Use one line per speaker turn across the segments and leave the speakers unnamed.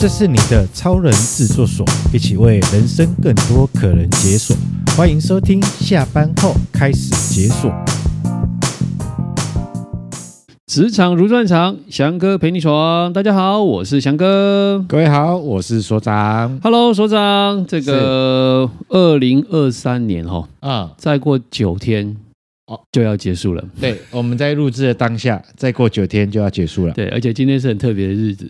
这是你的超人制作所，一起为人生更多可能解锁。欢迎收听，下班后开始解锁。
职场如战场，翔哥陪你闯。大家好，我是翔哥。
各位好，我是所长。
Hello，所长。这个二零二三年哈，啊，再过九天。哦，就要结束了。
对，我们在录制的当下，再过九天就要结束了。
对，而且今天是很特别的日子，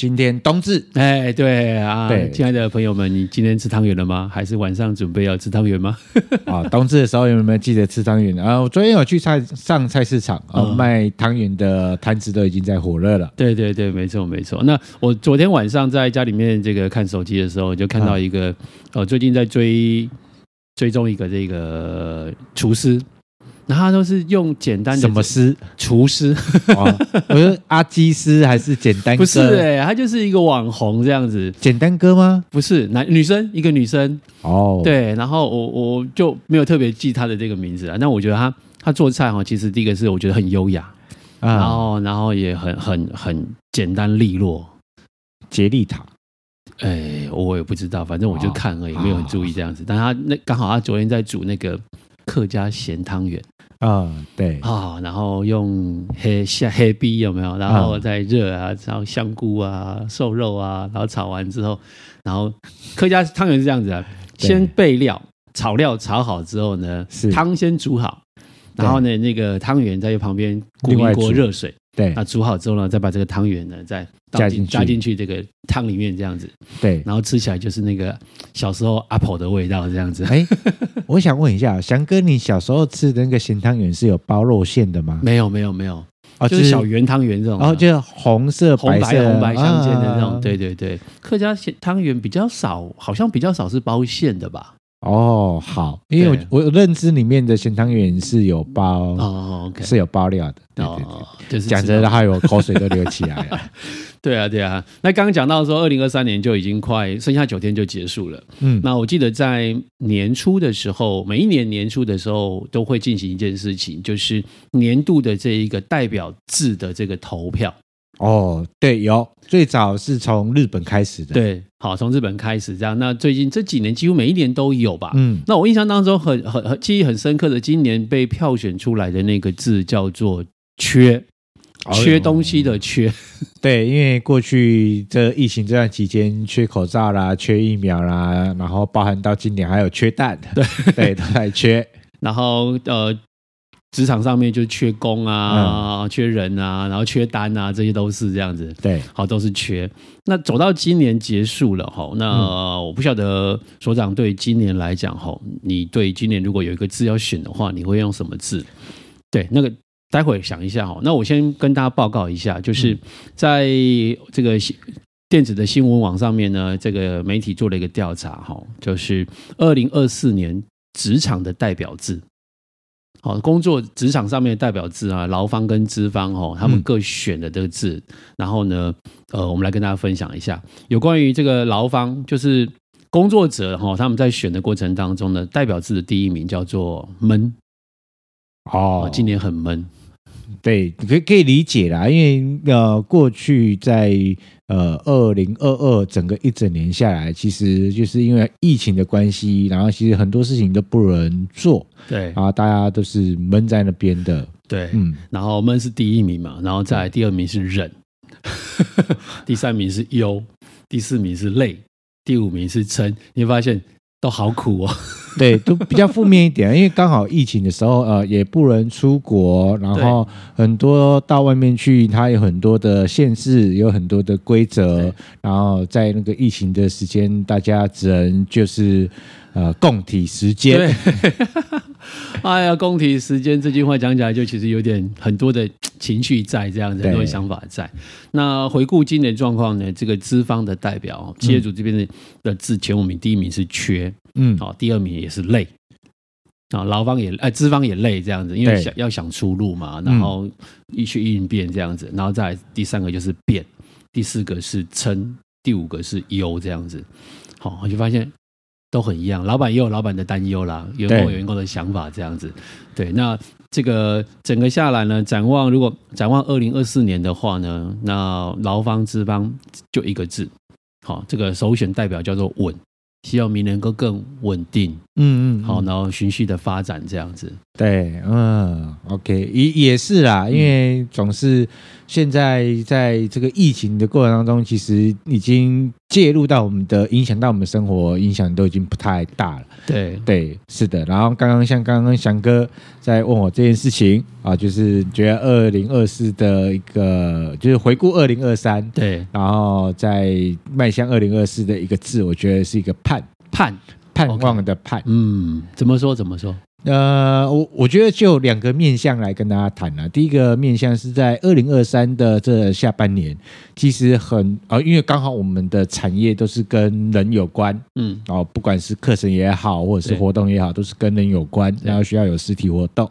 今天冬至。
哎，对啊，对，亲爱的朋友们，你今天吃汤圆了吗？还是晚上准备要吃汤圆吗？
啊，冬至的时候有没有记得吃汤圆？啊，我昨天有去菜上菜市场，啊，卖汤圆的摊子都已经在火热了。
对对对，没错没错。那我昨天晚上在家里面这个看手机的时候，就看到一个，哦，最近在追追踪一个这个厨师。然后他都是用简单的
什么师
厨师，
我说阿基师还是简单哥？
不是哎、欸，他就是一个网红这样子。
简单哥吗？
不是，男女生一个女生
哦。
对，然后我我就没有特别记他的这个名字啊。那我觉得他他做菜哈，其实第一个是我觉得很优雅，啊、然后然后也很很很简单利落。
杰利塔，
哎，我也不知道，反正我就看而已，哦、没有很注意这样子。但他那刚好他昨天在煮那个客家咸汤圆。
啊、哦，对
啊、哦，然后用黑下黑逼有没有？然后再热啊，然后香菇啊、瘦肉啊，然后炒完之后，然后客家汤圆是这样子啊，先备料，炒料炒好之后呢，是汤先煮好，然后呢，那个汤圆在旁边滚一锅热水。对，那煮好之后呢，再把这个汤圆呢，再加进加进去这个汤里面，这样子。对，然后吃起来就是那个小时候阿婆的味道，这样子。哎，
我想问一下，翔哥，你小时候吃的那个咸汤圆是有包肉馅的吗？
没有，没有，没有。哦，就是小圆汤圆这种，
然后就是红色、
红白、红白相间的那种。对对对，客家咸汤圆比较少，好像比较少是包馅的吧？
哦，好，因为我我认知里面的咸汤圆是有包哦，okay、是有包料的，对对对，哦、就是讲着还有口水都流起来了。
对啊，对啊。那刚刚讲到说，二零二三年就已经快剩下九天就结束了。嗯，那我记得在年初的时候，每一年年初的时候都会进行一件事情，就是年度的这一个代表字的这个投票。
哦，对，有最早是从日本开始的，
对，好，从日本开始这样。那最近这几年几乎每一年都有吧？嗯，那我印象当中很很很记忆很深刻的，今年被票选出来的那个字叫做“缺”，缺东西的“缺”哎。
对，因为过去这疫情这段期间，缺口罩啦，缺疫苗啦，然后包含到今年还有缺蛋，对对，都在缺。
然后呃。职场上面就缺工啊，缺人啊，然后缺单啊，这些都是这样子。对，好，都是缺。那走到今年结束了哈，那我不晓得所长对今年来讲哈，你对今年如果有一个字要选的话，你会用什么字？对，那个待会想一下哈。那我先跟大家报告一下，就是在这个电子的新闻网上面呢，这个媒体做了一个调查哈，就是二零二四年职场的代表字。好，工作职场上面的代表字啊，劳方跟资方哦，他们各选的这个字，然后呢，呃，我们来跟大家分享一下有关于这个劳方，就是工作者哈，他们在选的过程当中呢，代表字的第一名叫做闷，哦，今年很闷。
对，可以可以理解啦，因为呃，过去在呃二零二二整个一整年下来，其实就是因为疫情的关系，然后其实很多事情都不能做，对，然后大家都是闷在那边的，
对，嗯，然后闷是第一名嘛，然后再来第二名是忍，第三名是忧，第四名是累，第五名是撑，你会发现。都好苦哦，
对，都比较负面一点，因为刚好疫情的时候，呃，也不能出国，然后很多到外面去，它有很多的限制，有很多的规则，然后在那个疫情的时间，大家只能就是呃共体时艰。对
哎呀，工体时间这句话讲起来，就其实有点很多的情绪在这样子，很多想法在。那回顾今年状况呢？这个资方的代表，企业主这边的的字前五名，第一名是缺，嗯，好，第二名也是累，啊，劳方也哎，资方也累这样子，因为想要想出路嘛，然后一去应变这样子，然后再第三个就是变，第四个是撑，第五个是忧这样子，好，我就发现。都很一样，老板也有老板的担忧啦，员工有员工的想法，这样子。对，那这个整个下来呢，展望如果展望二零二四年的话呢，那劳方资方就一个字，好，这个首选代表叫做稳。希望明年能够更稳定，嗯嗯，好，然后循序的发展这样子。
对，嗯，OK，也也是啦，因为总是现在在这个疫情的过程当中，其实已经介入到我们的影响到我们生活，影响都已经不太大了。
对
对，是的。然后刚刚像刚刚翔哥在问我这件事情啊，就是觉得二零二四的一个，就是回顾二零二三，
对，
然后在迈向二零二四的一个字，我觉得是一个盼
盼
盼望的盼。
嗯，怎么说？怎么说？
呃，我我觉得就两个面向来跟大家谈了。第一个面向是在二零二三的这下半年，其实很呃，因为刚好我们的产业都是跟人有关，嗯，哦，不管是课程也好，或者是活动也好，都是跟人有关，然后需要有实体活动。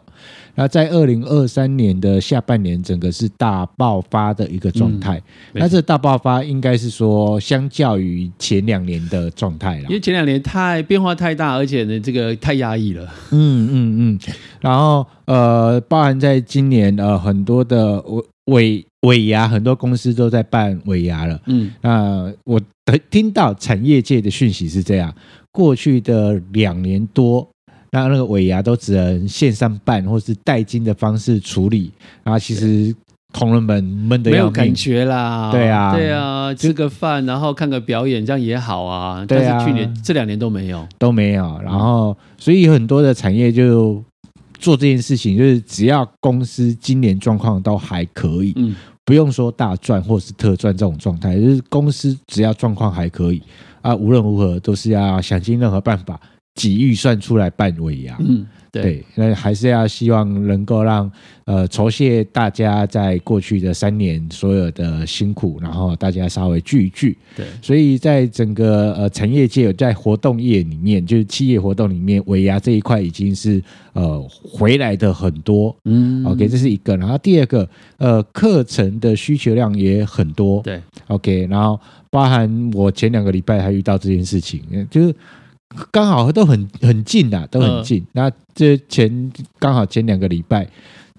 那在二零二三年的下半年，整个是大爆发的一个状态。嗯、那这大爆发应该是说，相较于前两年的状态了，
因为前两年太变化太大，而且呢，这个太压抑了。
嗯嗯嗯。然后呃，包含在今年呃，很多的尾尾尾牙，很多公司都在办尾牙了。嗯，那我听到产业界的讯息是这样：过去的两年多。那那个尾牙都只能线上办，或是代金的方式处理，然后其实同仁们闷得要有
感觉啦。
对啊，
对啊，吃个饭，然后看个表演，这样也好啊。对啊，但是去年这两年都没有，
都没有。然后，所以有很多的产业就做这件事情，就是只要公司今年状况都还可以，嗯，不用说大赚或是特赚这种状态，就是公司只要状况还可以啊，无论如何都是要想尽任何办法。挤预算出来办尾牙，嗯，对，那还是要希望能够让呃酬谢大家在过去的三年所有的辛苦，然后大家稍微聚一聚，对，所以在整个呃产业界，在活动业里面，就是企业活动里面，尾牙这一块已经是呃回来的很多，嗯，OK，这是一个，然后第二个呃课程的需求量也很多，
对
，OK，然后包含我前两个礼拜还遇到这件事情，就是。刚好都很很近的，都很近。那这前刚好前两个礼拜，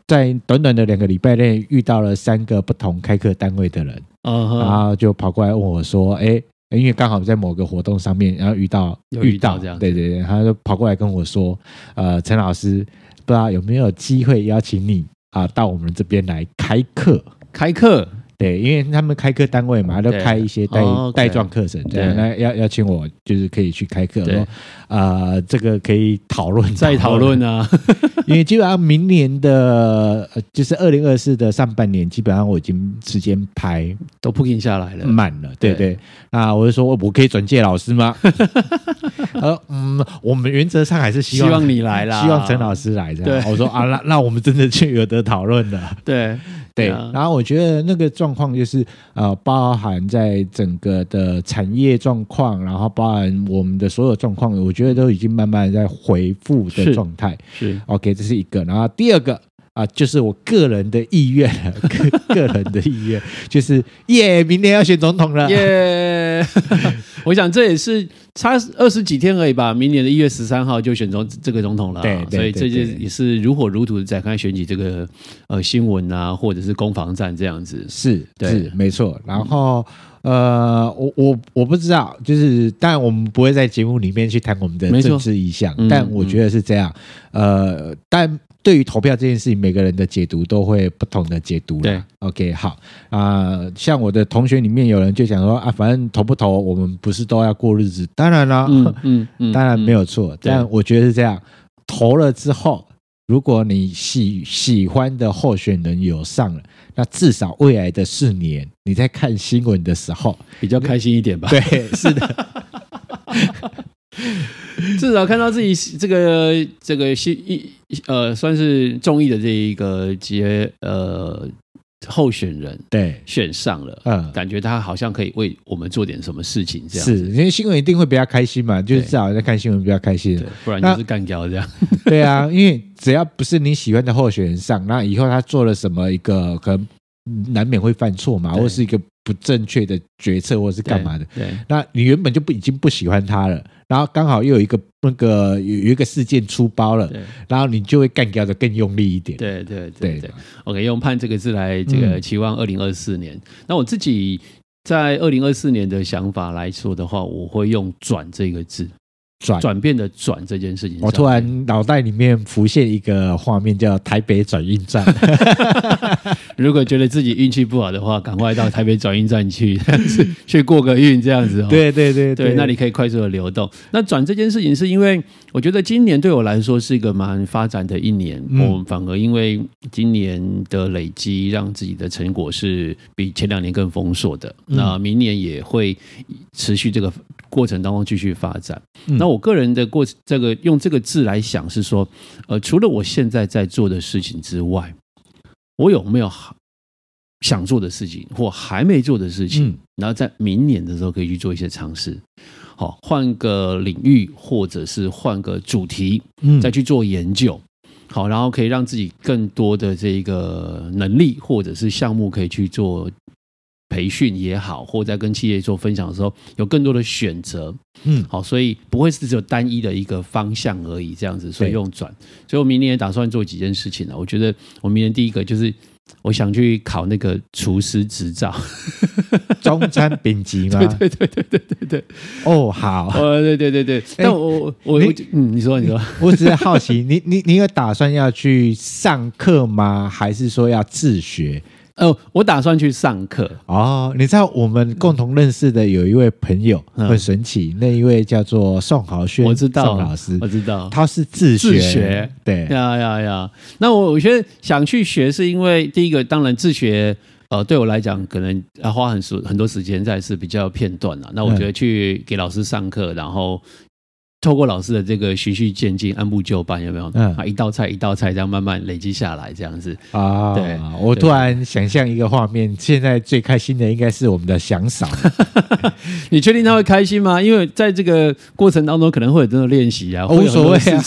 在短短的两个礼拜内遇到了三个不同开课单位的人，然后就跑过来问我说：“哎，因为刚好在某个活动上面，然后遇到遇到这样，对对对，他就跑过来跟我说：‘呃，陈老师，不知道有没有机会邀请你啊到我们这边来开课？
开课。’
对，因为他们开课单位嘛，都开一些带带状课程，这样那要邀请我，就是可以去开课。说啊，这个可以讨论
再讨论啊。
因为基本上明年的，就是二零二四的上半年，基本上我已经时间排
都 booking 下来了，
满了。对对，那我就说，我可以转介老师吗？呃嗯，我们原则上还是希望
你来啦，
希望陈老师来。这样，我说啊，那那我们真的就有得讨论了。
对。
对，然后我觉得那个状况就是，呃，包含在整个的产业状况，然后包含我们的所有状况，我觉得都已经慢慢在恢复的状态。
是，是
，OK，这是一个。然后第二个啊，就是我个人的意愿，个个人的意愿，就是耶，明年要选总统了，耶。
我想这也是差二十几天而已吧，明年的一月十三号就选总这个总统了，对，所以这就也是如火如荼的展开选举这个呃新闻啊，或者是攻防战这样子，
是是没错。然后呃，我我我不知道，就是但我们不会在节目里面去谈我们的政治意向，但我觉得是这样，呃，但。对于投票这件事情，每个人的解读都会不同的解读。对，OK，好啊、呃。像我的同学里面有人就想说啊，反正投不投，我们不是都要过日子？当然了，嗯嗯，嗯 当然没有错。嗯、但我觉得是这样，投了之后，如果你喜喜欢的候选人有上了，那至少未来的四年，你在看新闻的时候
比较开心一点吧？
对，是的。
至少看到自己这个这个新一呃，算是中意的这一个节呃候选人对。选上了，嗯，感觉他好像可以为我们做点什么事情，这样。
是因为新闻一定会比较开心嘛，就是至少在看新闻比较开心，
对，不然就是干掉这样。
对啊，因为只要不是你喜欢的候选人上，那以后他做了什么一个可能难免会犯错嘛，或是一个不正确的决策，或是干嘛的。
对，
那你原本就不已经不喜欢他了，然后刚好又有一个那个有有一个事件出包了，然后你就会干掉的更用力一点。
对对对对。OK，用盼这个字来这个期望二零二四年。那我自己在二零二四年的想法来说的话，我会用转这个字。转转变的转这件事情，
我突然脑袋里面浮现一个画面，叫台北转运站。
如果觉得自己运气不好的话，赶快到台北转运站去，去过个运，这样子。
对对对对，
那里可以快速的流动。那转这件事情，是因为我觉得今年对我来说是一个蛮发展的一年。嗯、我们反而因为今年的累积，让自己的成果是比前两年更丰硕的。嗯、那明年也会持续这个过程当中继续发展。嗯、那我个人的过这个用这个字来想是说，呃，除了我现在在做的事情之外，我有没有想做的事情或还没做的事情？嗯、然后在明年的时候可以去做一些尝试，好，换个领域或者是换个主题，再去做研究，好，然后可以让自己更多的这个能力或者是项目可以去做。培训也好，或在跟企业做分享的时候，有更多的选择，嗯，好，所以不会是只有单一的一个方向而已，这样子，所以用转。所以我明年也打算做几件事情呢。我觉得我明年第一个就是我想去考那个厨师执照，
中餐丙级吗？
对对对对对对对。
哦，好，
呃，对对对对。但我我你嗯，你说你说，
我只是好奇，你你你有打算要去上课吗？还是说要自学？
哦，我打算去上课
哦。你知道我们共同认识的有一位朋友很神奇，那一位叫做宋豪轩，
我知道
宋老师，
我知道
他是自学，
自学
对
呀呀呀。那我我觉得想去学，是因为第一个，当然自学，呃，对我来讲可能要花很时很多时间，在是比较片段了。那我觉得去给老师上课，然后。透过老师的这个循序渐进、按部就班，有没有？嗯，啊，一道菜一道菜这样慢慢累积下来，这样子
啊。对，我突然想象一个画面，现在最开心的应该是我们的祥嫂。
你确定他会开心吗？因为在这个过程当中，可能会有这种练习啊，
无所谓啊。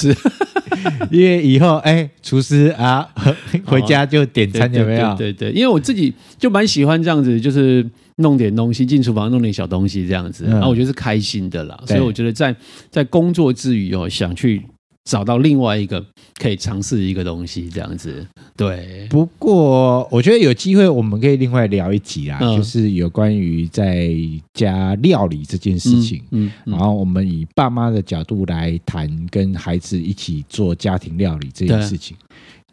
因为以后哎，厨师啊，回家就点餐有没有？
对对，因为我自己就蛮喜欢这样子，就是。弄点东西进厨房，弄点小东西这样子，然后我觉得是开心的啦。所以我觉得在在工作之余哦，想去找到另外一个可以尝试一个东西这样子。对，
不过我觉得有机会我们可以另外聊一集啦，就是有关于在家料理这件事情。嗯，然后我们以爸妈的角度来谈，跟孩子一起做家庭料理这件事情。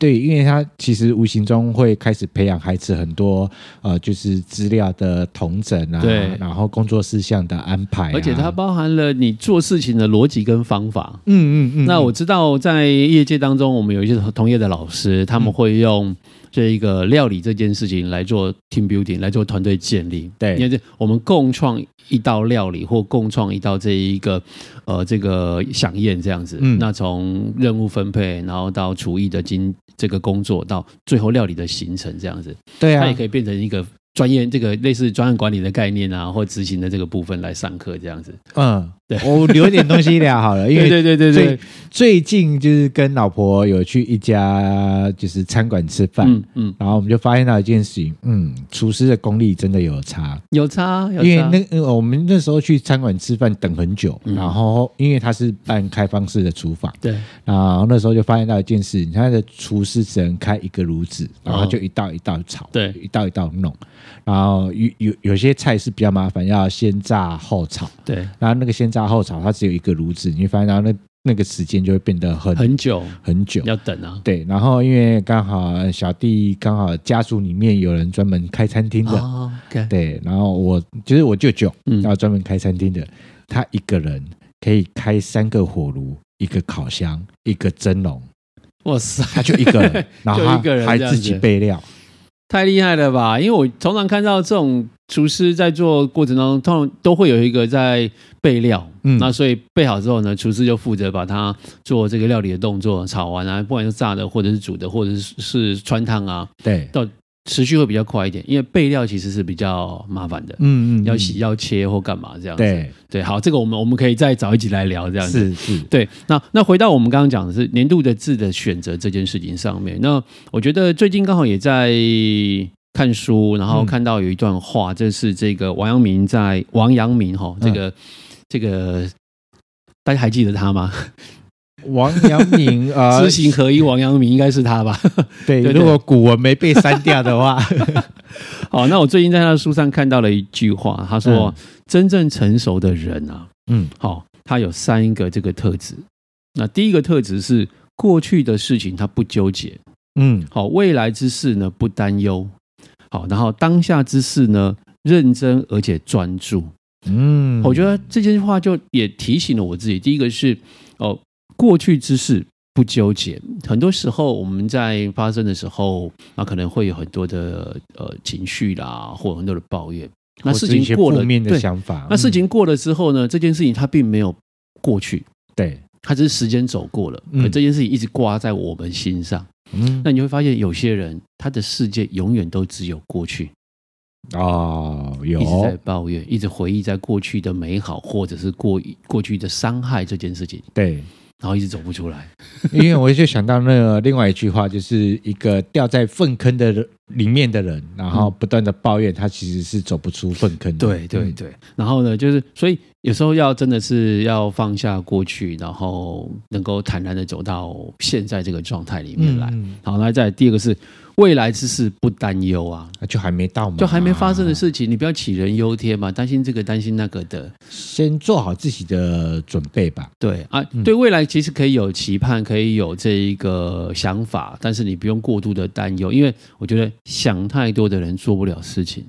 对，因为他其实无形中会开始培养孩子很多呃，就是资料的统整啊，对，然后工作事项的安排，啊，
而且它包含了你做事情的逻辑跟方法。
嗯嗯嗯。嗯嗯，
那我知道在业界当中，我们有一些同业的老师，他们会用这一个料理这件事情来做 team building，来做团队建立。
对，
因为我们共创一道料理或共创一道这一个呃这个飨宴这样子。嗯。那从任务分配，然后到厨艺的经。这个工作到最后料理的形成这样子，
对啊，
它也可以变成一个专业，这个类似专案管理的概念啊，或执行的这个部分来上课这样子，
嗯。我留一点东西聊好了，因为对对对对，最近就是跟老婆有去一家就是餐馆吃饭，嗯嗯，然后我们就发现到一件事情，嗯，厨师的功力真的有差，
有差，有差，
因为那我们那时候去餐馆吃饭等很久，然后因为他是半开放式的厨房，对，然后那时候就发现到一件事，他的厨师只能开一个炉子，然后就一道一道炒，对，一道一道弄，然后有有有些菜是比较麻烦，要先炸后炒，对，然后那个先炸。后炒它只有一个炉子，你会发现到那那个时间就会变得很
很久。
很久，
要等啊。
对，然后因为刚好小弟刚好家族里面有人专门开餐厅的，对，然后我就是我舅舅，然后专门开餐厅的，嗯、他一个人可以开三个火炉，一个烤箱，一个蒸笼，
哇塞，
他就一个人，然后他还自己备料。
太厉害了吧！因为我常常看到这种厨师在做过程当中，通常都会有一个在备料，嗯，那所以备好之后呢，厨师就负责把它做这个料理的动作，炒完啊，不管是炸的，或者是煮的，或者是是穿烫啊，
对，
到。持续会比较快一点，因为备料其实是比较麻烦的，嗯嗯，要洗要切或干嘛这样子，对对，好，这个我们我们可以再找一集来聊这样子，是是，对。那那回到我们刚刚讲的是年度的字的选择这件事情上面，那我觉得最近刚好也在看书，然后看到有一段话，这是这个王阳明在王阳明哈，这个这个大家还记得他吗？
王阳明啊，
知行合一，王阳明应该是他吧？
对，如果古文没被删掉的话。
好，那我最近在他的书上看到了一句话，他说：“真正成熟的人啊，嗯，好，他有三个这个特质。那第一个特质是过去的事情他不纠结，嗯，好，未来之事呢不担忧。”好，然后当下之事呢，认真而且专注。嗯，我觉得这句话就也提醒了我自己。第一个是哦，过去之事不纠结。很多时候我们在发生的时候，那可能会有很多的呃情绪啦，或很多的抱怨。那事情过了，
面的想法。
那事情过了之后呢，这件事情它并没有过去。
对，
它只是时间走过了，可这件事情一直挂在我们心上。嗯，那你会发现有些人他的世界永远都只有过去
哦，有
一直在抱怨，一直回忆在过去的美好，或者是过过去的伤害这件事情。
对。
然后一直走不出来，
因为我就想到那个另外一句话，就是一个掉在粪坑的里面的人，然后不断的抱怨，他其实是走不出粪坑的。
对对对。然后呢，就是所以有时候要真的是要放下过去，然后能够坦然的走到现在这个状态里面来。嗯、好，那再第二个是。未来之事不担忧啊，
就还没到嘛，
就还没发生的事情，你不要杞人忧天嘛，担心这个担心那个的，
先做好自己的准备吧。
对啊，对未来其实可以有期盼，可以有这一个想法，但是你不用过度的担忧，因为我觉得想太多的人做不了事情。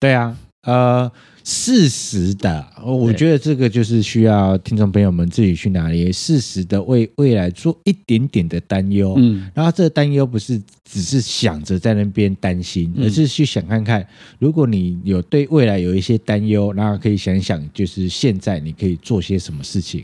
对啊，呃。适时的，我觉得这个就是需要听众朋友们自己去拿捏，适时的为未来做一点点的担忧。嗯，然后这个担忧不是只是想着在那边担心，而是去想看看，如果你有对未来有一些担忧，然后可以想想，就是现在你可以做些什么事情。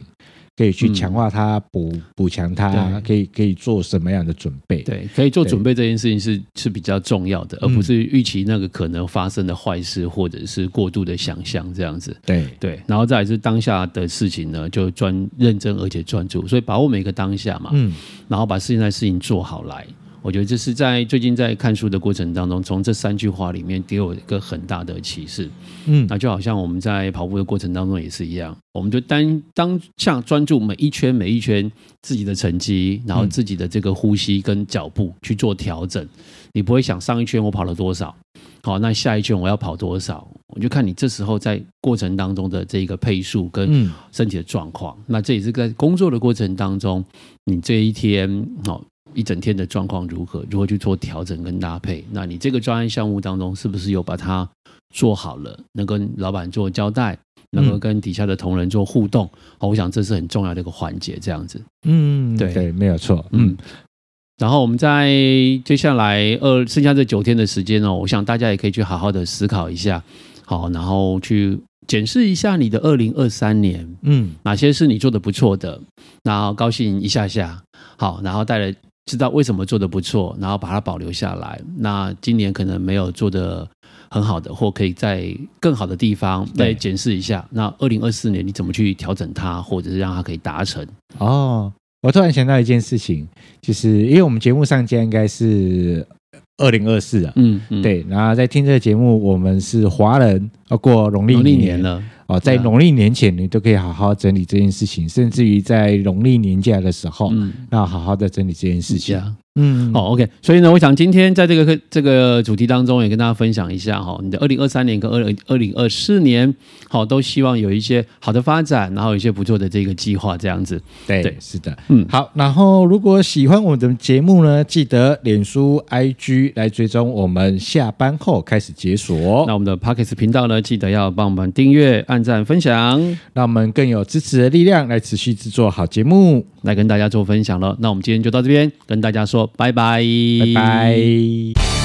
可以去强化它，补补强它，可以可以做什么样的准备？
对，可以做准备这件事情是是比较重要的，而不是预期那个可能发生的坏事，或者是过度的想象这样子。
对
对，然后再来是当下的事情呢，就专认真而且专注，所以把握每个当下嘛，嗯，然后把现在事情做好来。我觉得这是在最近在看书的过程当中，从这三句话里面给我一个很大的启示。嗯，那就好像我们在跑步的过程当中也是一样，我们就当当下专注每一圈每一圈自己的成绩，然后自己的这个呼吸跟脚步去做调整。你不会想上一圈我跑了多少，好，那下一圈我要跑多少？我就看你这时候在过程当中的这个配速跟身体的状况。那这也是在工作的过程当中，你这一天好。一整天的状况如何？如何去做调整跟搭配？那你这个专案项目当中，是不是有把它做好了？能跟老板做交代，能够跟底下的同仁做互动？好，我想这是很重要的一个环节。这样子，
嗯，对对，没有错，嗯。
然后我们在接下来二剩下这九天的时间呢，我想大家也可以去好好的思考一下，好，然后去检视一下你的二零二三年，嗯，哪些是你做的不错的，然后高兴一下下，好，然后带来。知道为什么做的不错，然后把它保留下来。那今年可能没有做的很好的，或可以在更好的地方来检视一下。那二零二四年你怎么去调整它，或者是让它可以达成？
哦，我突然想到一件事情，就是因为我们节目上架应该是二零二四啊，嗯，嗯，对。然后在听这个节目，我们是华人，要过农历年了。哦，在农历年前，你都可以好好整理这件事情，甚至于在农历年假的时候，嗯，那好好的整理这件事情。
嗯，好，OK。所以呢，我想今天在这个这个主题当中，也跟大家分享一下哈，你的二零二三年跟二零二零二四年，好，都希望有一些好的发展，然后有一些不错的这个计划，这样子。
对，对是的，嗯，好。然后如果喜欢我们的节目呢，记得脸书、IG 来追踪我们下班后开始解锁。
那我们的 Podcast 频道呢，记得要帮我们订阅、按赞、分享，
让我们更有支持的力量来持续制作好节目，
来跟大家做分享了。那我们今天就到这边，跟大家说。拜拜，
拜拜。